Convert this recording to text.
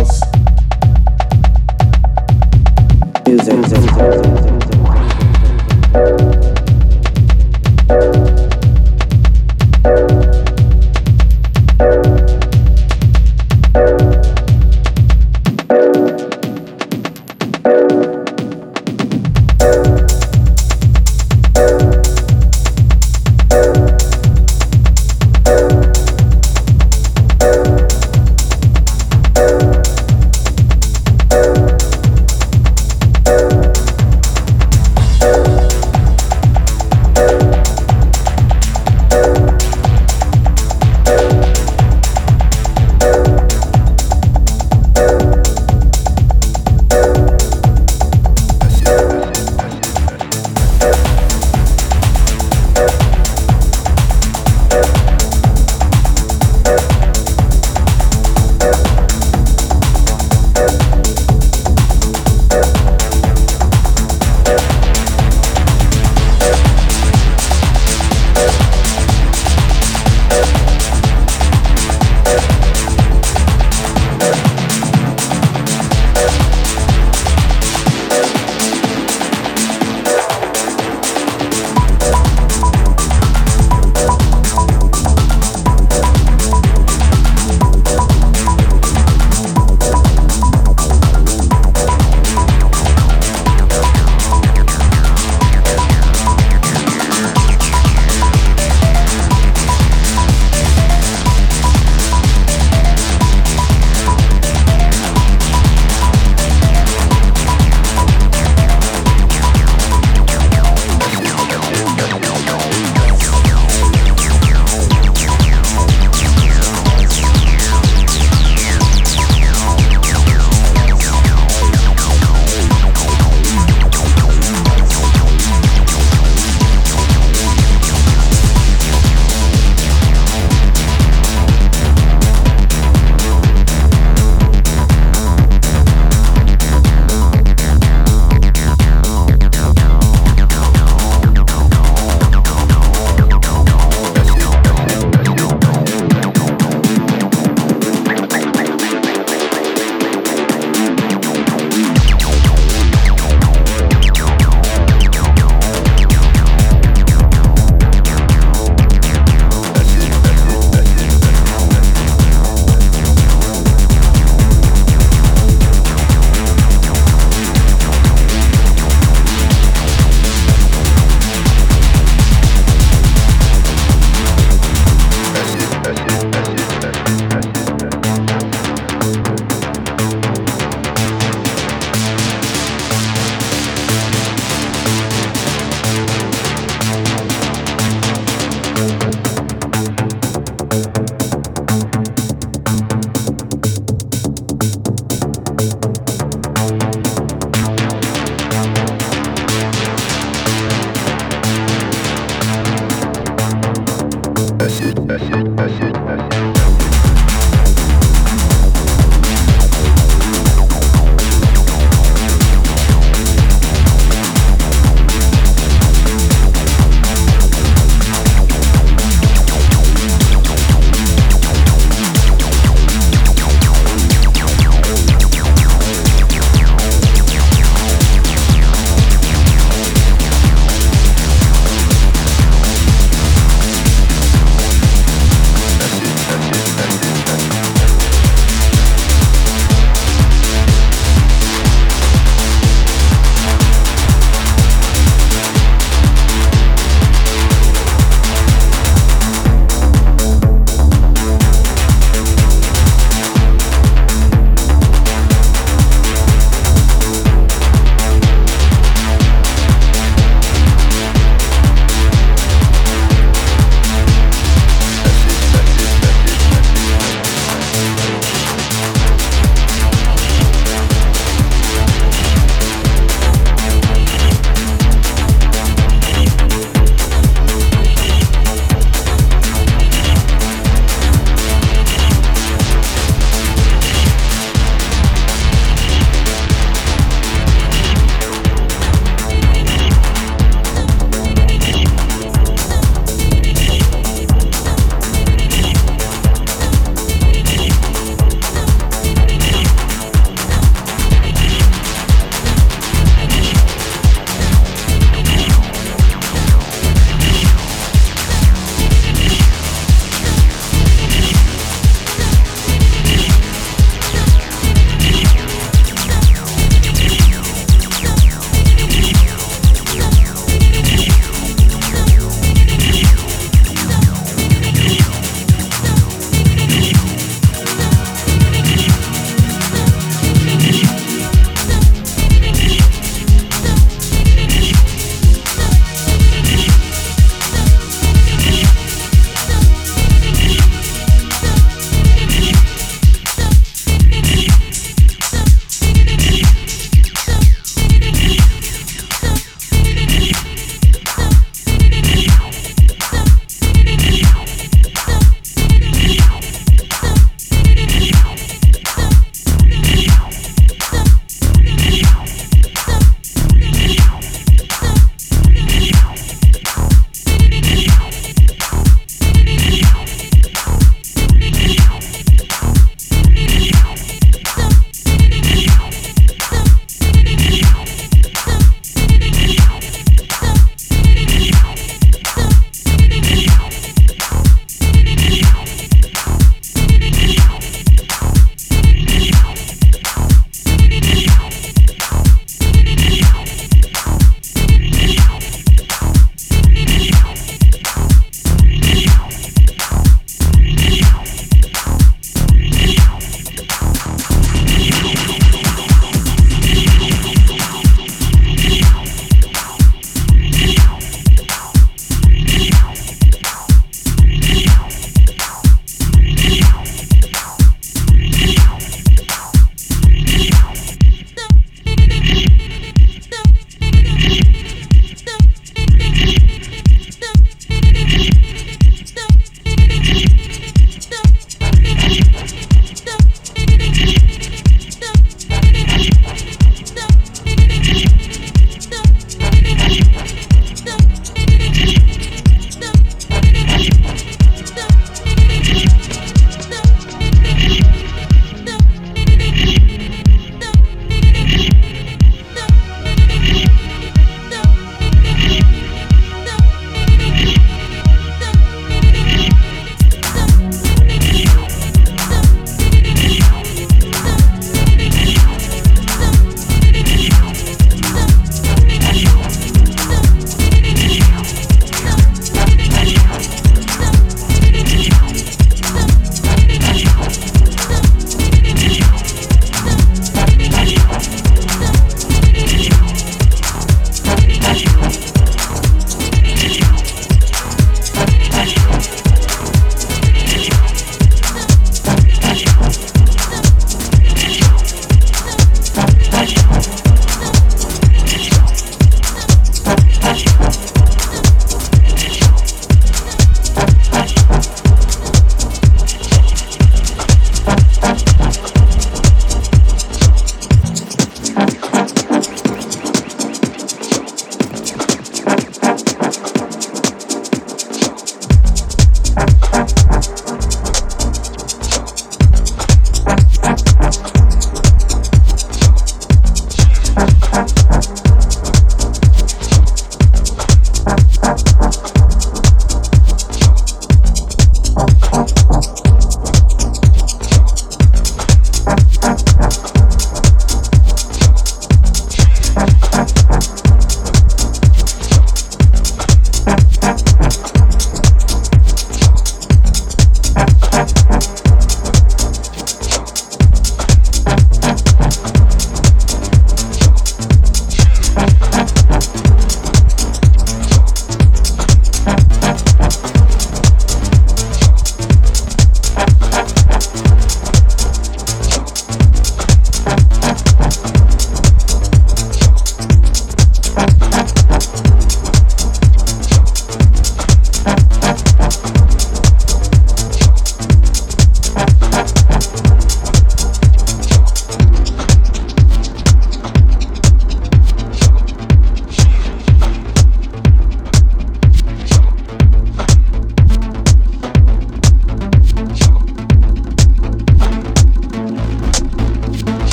house. Music.